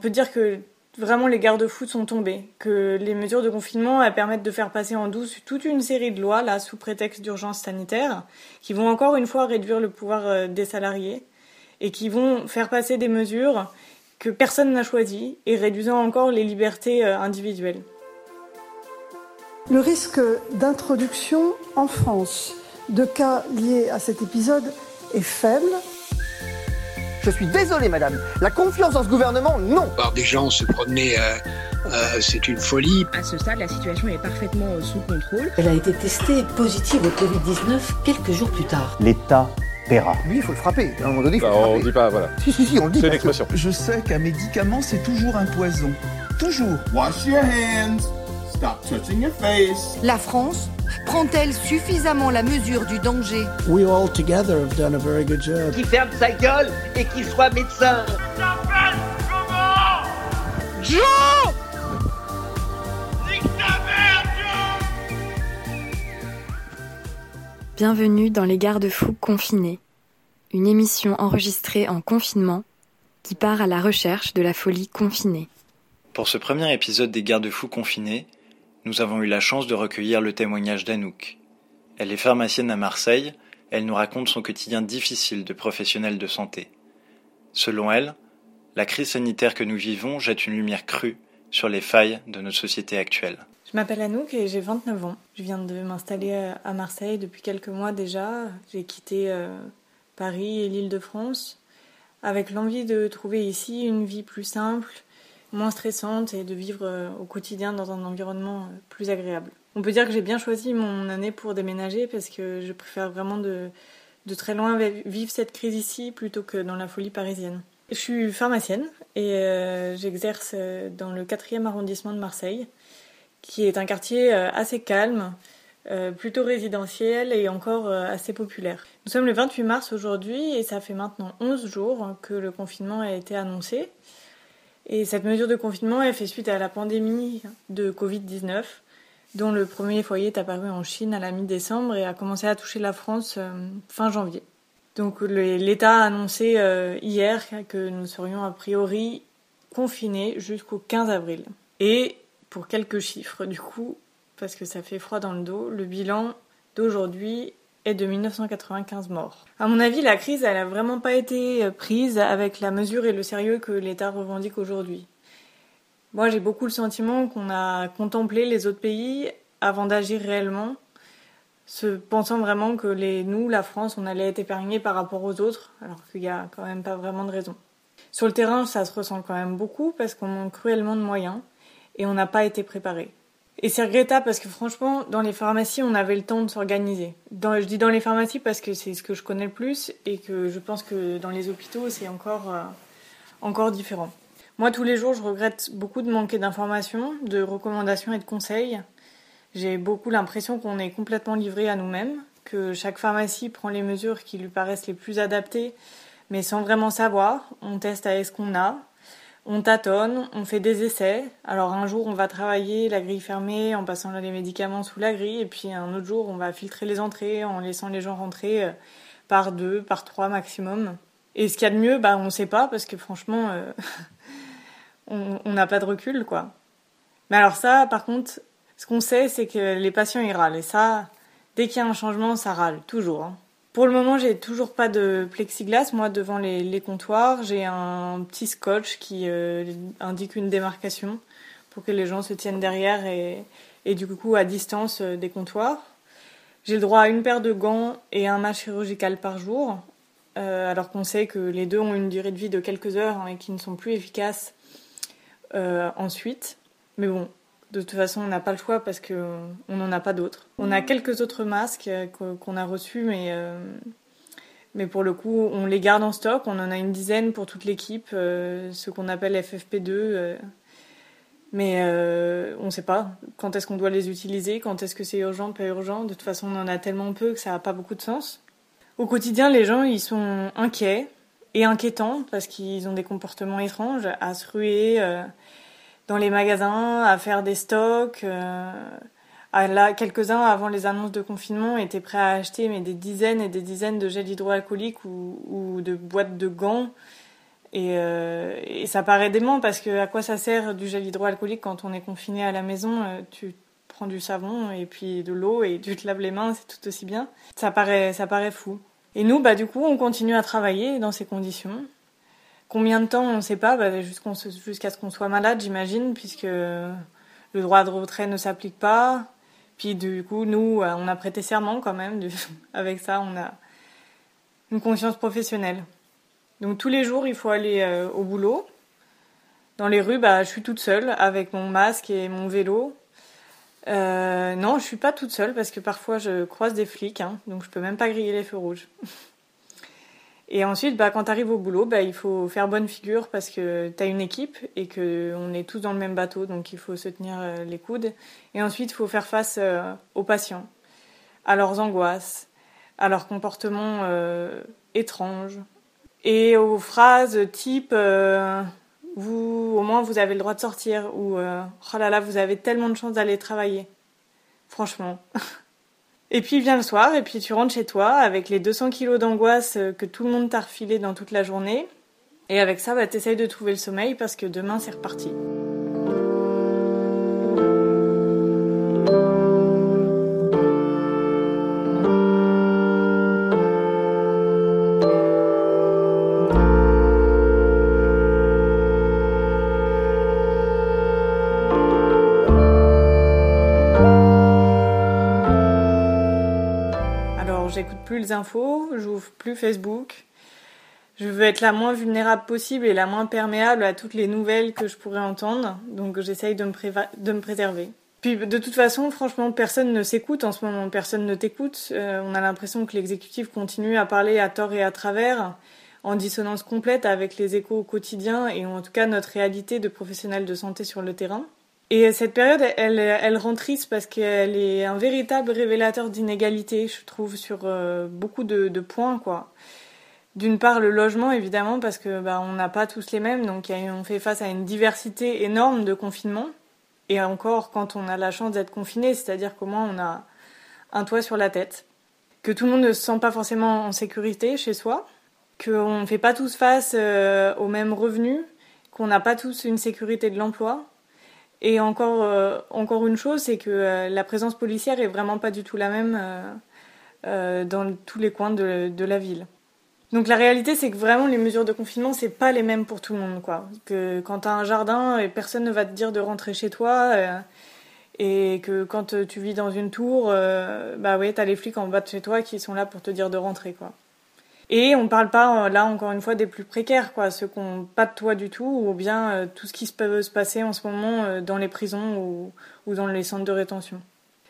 On peut dire que vraiment les garde-fous sont tombés, que les mesures de confinement permettent de faire passer en douce toute une série de lois là sous prétexte d'urgence sanitaire qui vont encore une fois réduire le pouvoir euh, des salariés et qui vont faire passer des mesures que personne n'a choisies et réduisant encore les libertés euh, individuelles. Le risque d'introduction en France de cas liés à cet épisode est faible. Je suis désolé, madame. La confiance dans ce gouvernement, non. Voir des gens se promener, euh, euh, c'est une folie. À ce stade, la situation est parfaitement euh, sous contrôle. Elle a été testée positive au Covid-19 quelques jours plus tard. L'État paiera. Lui, il faut le frapper. À un moment donné, il faut Bah, le on frapper. dit pas, voilà. Si, si, si, on le dit. C'est. Je sais qu'un médicament, c'est toujours un poison. Toujours. Wash your hands. Stop touching your face. La France prend-elle suffisamment la mesure du danger We all together have done a very good job. Qui ferme sa gueule et qui soit médecin. Joe Bienvenue dans Les Garde-Fous confinés, une émission enregistrée en confinement qui part à la recherche de la folie confinée. Pour ce premier épisode des Garde-Fous confinés, nous avons eu la chance de recueillir le témoignage d'Anouk. Elle est pharmacienne à Marseille, elle nous raconte son quotidien difficile de professionnelle de santé. Selon elle, la crise sanitaire que nous vivons jette une lumière crue sur les failles de notre société actuelle. Je m'appelle Anouk et j'ai 29 ans. Je viens de m'installer à Marseille depuis quelques mois déjà. J'ai quitté euh, Paris et l'île de France avec l'envie de trouver ici une vie plus simple, moins stressante et de vivre euh, au quotidien dans un environnement euh, plus agréable. On peut dire que j'ai bien choisi mon année pour déménager parce que je préfère vraiment de, de très loin vi- vivre cette crise ici plutôt que dans la folie parisienne. Je suis pharmacienne et euh, j'exerce dans le 4e arrondissement de Marseille qui est un quartier assez calme, plutôt résidentiel et encore assez populaire. Nous sommes le 28 mars aujourd'hui et ça fait maintenant 11 jours que le confinement a été annoncé. Et cette mesure de confinement est fait suite à la pandémie de Covid-19, dont le premier foyer est apparu en Chine à la mi-décembre et a commencé à toucher la France euh, fin janvier. Donc l'État a annoncé euh, hier que nous serions a priori confinés jusqu'au 15 avril. Et pour quelques chiffres, du coup, parce que ça fait froid dans le dos, le bilan d'aujourd'hui de 1995 morts. À mon avis, la crise, elle a vraiment pas été euh, prise avec la mesure et le sérieux que l'État revendique aujourd'hui. Moi, j'ai beaucoup le sentiment qu'on a contemplé les autres pays avant d'agir réellement, se pensant vraiment que nous, la France, on allait être épargnés par rapport aux autres, alors qu'il y a quand même pas vraiment de raison. Sur le terrain, ça se ressent quand même beaucoup parce qu'on manque cruellement de moyens et on n'a pas été préparé. Et c'est regrettable parce que franchement, dans les pharmacies, on avait le temps de s'organiser. Je dis dans les pharmacies parce que c'est ce que je connais le plus et que je pense que dans les hôpitaux, c'est encore, euh, encore différent. Moi, tous les jours, je regrette beaucoup de manquer d'informations, de recommandations et de conseils. J'ai beaucoup l'impression qu'on est complètement livré à nous-mêmes, que chaque pharmacie prend les mesures qui lui paraissent les plus adaptées, mais sans vraiment savoir. On teste avec ce qu'on a, on tâtonne, on fait des essais. Alors un jour, on va travailler la grille fermée en passant les médicaments sous la grille, et puis un autre jour, on va filtrer les entrées en laissant les gens rentrer euh, par deux, par trois maximum. Et ce qu'il y a de mieux, bah, on sait pas, parce que franchement, euh, on on n'a pas de recul, quoi. Mais alors ça, par contre, ce qu'on sait, c'est que les patients, ils râlent. Et ça, dès qu'il y a un changement, ça râle, toujours. hein. Pour le moment, j'ai toujours pas de plexiglas, moi, devant les, comptoirs. J'ai un petit scotch qui euh, indique une démarcation pour que les gens se tiennent derrière et, du coup à distance euh, des comptoirs. J'ai le droit à une paire de gants et un masque chirurgical par jour, euh, alors qu'on sait que les deux ont une durée de vie de quelques heures hein, et qui ne sont plus efficaces ensuite. Mais bon, de toute façon, on n'a pas le choix parce qu'on n'en a pas d'autres. On a quelques autres masques euh, qu'on a reçus, mais, euh, mais pour le coup, on les garde en stock. On en a une dizaine pour toute l'équipe, euh, ce qu'on appelle FFP2. euh, mais on ne sait pas quand est-ce qu'on doit les utiliser, quand est-ce que c'est urgent, pas urgent. De toute façon, on en a tellement peu que ça n'a pas beaucoup de sens. Au quotidien, les gens, ils sont inquiets et inquiétants parce qu'ils ont des comportements étranges à se ruer dans les magasins, à faire des stocks. euh, là, quelques-uns, avant les annonces de confinement, étaient prêts à acheter mais des dizaines et des dizaines de gel hydroalcoolique ou, de boîtes de gants Et, et, ça paraît dément parce que à quoi ça sert du gel hydroalcoolique quand on est confiné à la maison Tu prends du savon et puis de l'eau et tu te laves les mains, c'est tout aussi bien. Ça paraît, ça paraît fou. Et nous, bah, du coup, on continue à travailler dans ces conditions. Combien de temps, on ne sait pas, bah, jusqu'à ce qu'on soit malade, j'imagine, puisque le droit de retrait ne s'applique pas. Puis du coup, nous, euh, on a prêté serment quand même. Avec ça, on a une conscience professionnelle. Donc tous les jours, il faut aller euh, au boulot. Dans les rues, bah, je suis toute seule avec mon masque et mon vélo. Euh, non, je suis pas toute seule parce que parfois je croise des flics, hein, donc je peux même pas griller les feux rouges. Et ensuite, bah, quand tu arrives au boulot, bah, il faut faire bonne figure parce que tu as une équipe et qu'on est tous dans le même bateau, donc il faut se tenir euh, les coudes. Et ensuite, il faut faire face euh, aux patients, à leurs angoisses, à leurs comportements euh, étranges et aux phrases type vous, au moins, vous avez le droit de sortir ou oh là là, vous avez tellement de chance d'aller travailler. Franchement. Et puis vient le soir, et puis tu rentres chez toi avec les 200 kilos d'angoisse euh, que tout le monde t'a refilé dans toute la journée. Et avec ça, bah, t'essayes de trouver le sommeil parce que demain c'est reparti. Les infos, j'ouvre plus Facebook. Je veux être la moins vulnérable possible et la moins perméable à toutes les nouvelles que je pourrais entendre. Donc j'essaye de me, de me préserver. Puis de toute façon, franchement, personne ne s'écoute en ce moment, personne ne t'écoute. Euh, on a l'impression que l'exécutif continue à parler à tort et à travers, en dissonance complète avec les échos au quotidien et en tout cas notre réalité de professionnels de santé sur le terrain. Et cette période, elle, elle rend triste parce qu'elle est un véritable révélateur d'inégalité, je trouve, sur euh, beaucoup de, de, points, quoi. D'une part, le logement, évidemment, parce que bah, on n'a pas tous les mêmes, donc on fait face à une diversité énorme de confinements. Et encore, quand on a la chance d'être confiné, c'est-à-dire qu'au moins on a un toit sur la tête, que tout le monde ne se sent pas forcément en sécurité chez soi, qu'on ne fait pas tous face euh, aux mêmes revenus, qu'on n'a pas tous une sécurité de l'emploi, et encore, euh, encore une chose, c'est que euh, la présence policière est vraiment pas du tout la même euh, dans tous les coins de, la ville. Donc la réalité, c'est que vraiment les mesures de confinement, c'est pas les mêmes pour tout le monde, quoi. Que quand t'as un jardin, et personne ne va te dire de rentrer chez toi, et que quand tu vis dans une tour, bah ouais, t'as les flics en bas de chez toi qui sont là pour te dire de rentrer, quoi. Et on ne parle pas, euh, là encore une fois, des plus précaires, quoi, ceux qui n'ont pas de toit du tout, ou bien euh, tout ce qui peut se passer en ce moment euh, dans les prisons ou, dans les centres de rétention.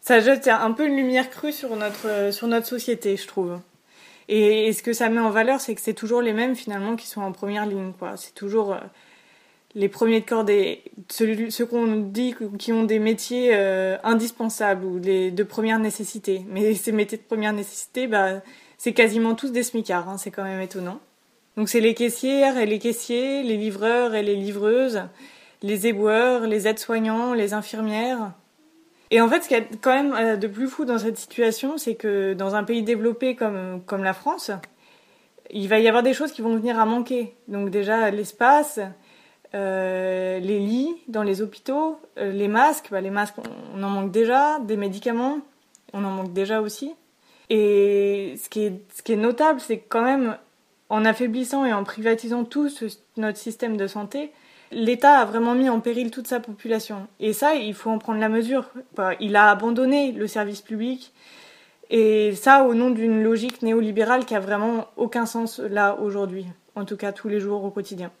Ça jette un peu une lumière crue sur notre, société, je trouve. Et, ce que ça met en valeur, c'est que c'est toujours les mêmes finalement qui sont en première ligne, quoi. C'est toujours les premiers de cordée, ceux, ceux qu'on dit qui ont des métiers indispensables ou de première nécessité. Mais ces métiers de première nécessité, bah c'est quasiment tous des smicards, hein, c'est quand même étonnant. Donc c'est les caissières et les caissiers, les livreurs et les livreuses, les éboueurs, les aides-soignants, les infirmières. Et en fait, ce qu'il y a quand même euh, de plus fou dans cette situation, c'est que dans un pays développé comme, comme la France, il va y avoir des choses qui vont venir à manquer. Donc déjà l'espace, euh, les lits dans les hôpitaux, euh, les masques, bah, les masques on en manque déjà, des médicaments, on en manque déjà aussi. Et ce qui est, notable, c'est que quand même, en affaiblissant et en privatisant tout notre système de santé, l'État a vraiment mis en péril toute sa population. Et ça, il faut en prendre la mesure. Il a abandonné le service public. Et ça, au nom d'une logique néolibérale qui a vraiment aucun sens là aujourd'hui. En tout cas, tous les jours au quotidien.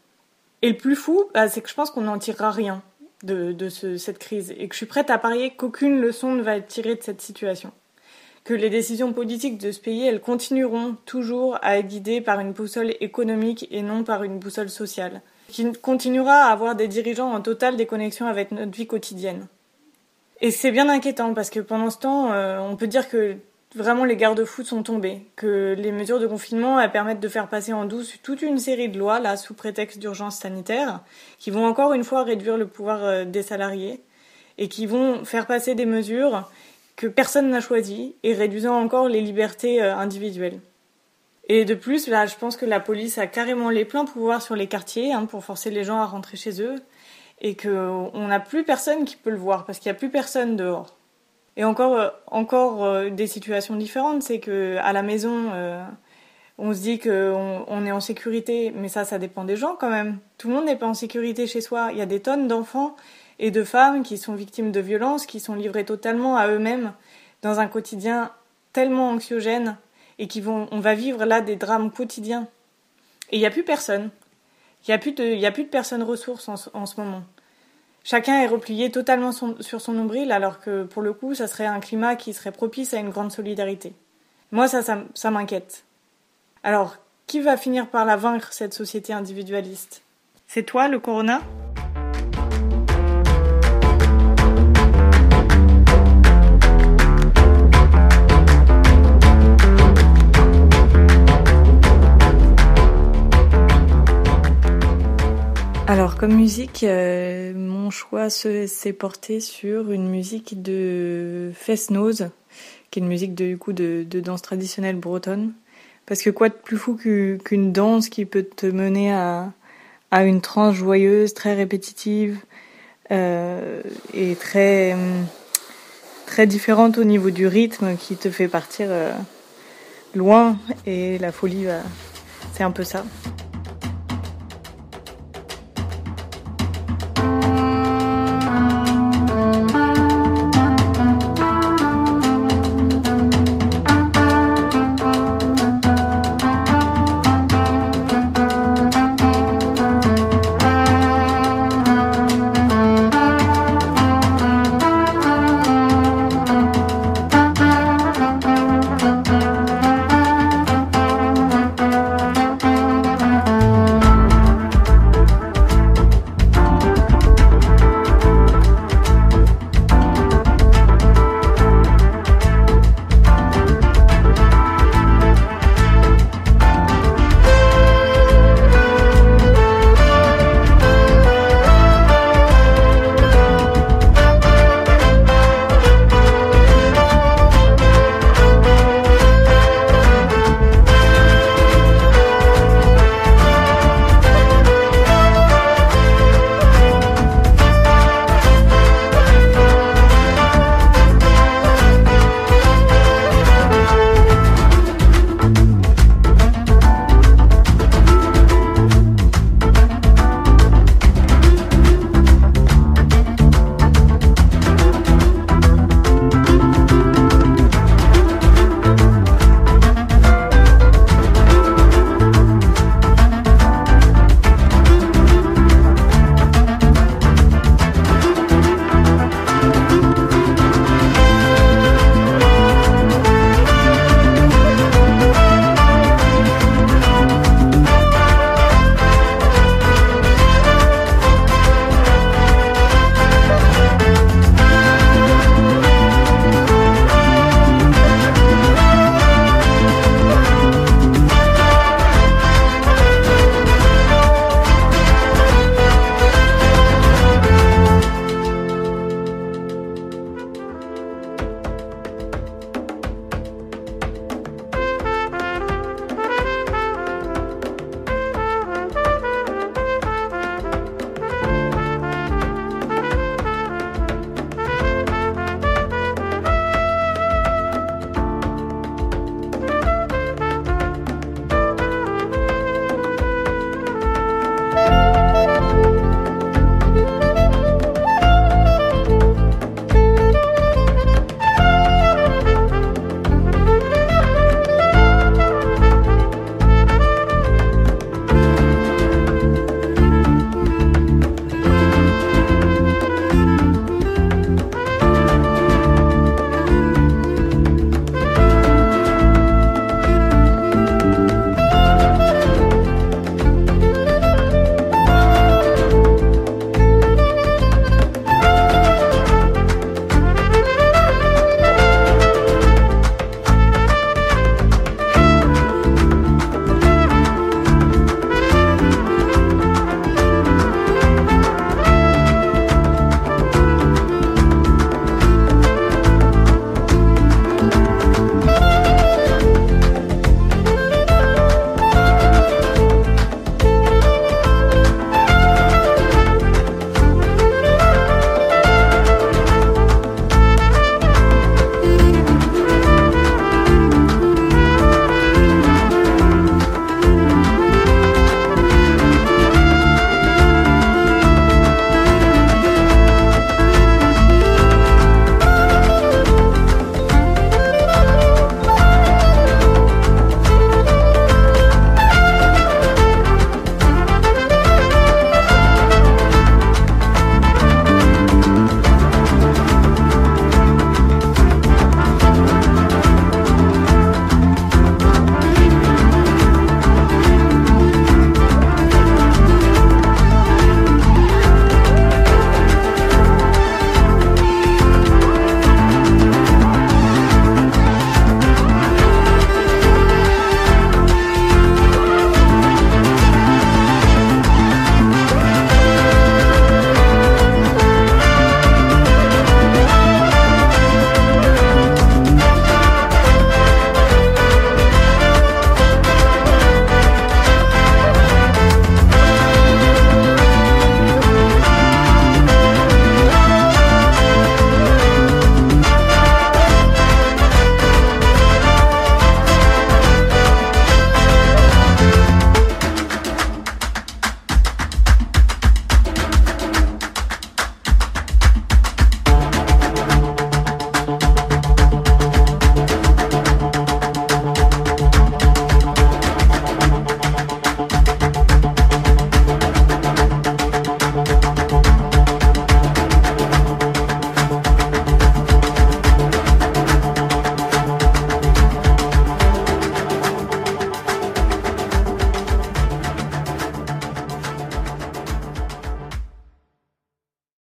Et le plus fou, bah, c'est que je pense qu'on n'en tirera rien de, de ce, cette crise. Et que je suis prête à parier qu'aucune leçon ne va être tirée de cette situation que les décisions politiques de ce pays, elles continueront toujours à être guidées par une boussole économique et non par une boussole sociale, qui continuera à avoir des dirigeants en totale déconnexion avec notre vie quotidienne. Et c'est bien inquiétant parce que pendant ce temps, euh, on peut dire que vraiment les garde-fous sont tombés, que les mesures de confinement elles permettent de faire passer en douce toute une série de lois là sous prétexte d'urgence sanitaire, qui vont encore une fois réduire le pouvoir euh, des salariés et qui vont faire passer des mesures que personne n'a choisi et réduisant encore les libertés euh, individuelles. Et de plus, là, je pense que la police a carrément les pleins pouvoirs sur les quartiers hein, pour forcer les gens à rentrer chez eux et qu'on n'a plus personne qui peut le voir parce qu'il n'y a plus personne dehors. Et encore, euh, encore euh, des situations différentes, c'est que la maison, euh, on se dit qu'on on est en sécurité, mais ça, ça dépend des gens quand même. Tout le monde n'est pas en sécurité chez soi. Il y a des tonnes d'enfants et de femmes qui sont victimes de violences, qui sont livrées totalement à eux-mêmes dans un quotidien tellement anxiogène et qui vont, on va vivre là des drames quotidiens. Et il n'y a plus personne. Il n'y a, plus de, y a plus de personnes ressources en, ce moment. Chacun est replié totalement sur son nombril, alors que pour le coup, ça serait un climat qui serait propice à une grande solidarité. Moi, ça, ça, ça m'inquiète. Alors, qui va finir par la vaincre, cette société individualiste? C'est toi, le corona? Alors comme musique, euh, mon choix s'est porté sur une musique de Fest-Nose, qui est une musique de, coup de, danse traditionnelle bretonne. Parce que quoi de plus fou qu'une danse qui peut te mener à, une transe joyeuse, très répétitive euh, et très très différente au niveau du rythme qui te fait partir euh, loin et la folie, c'est un peu ça.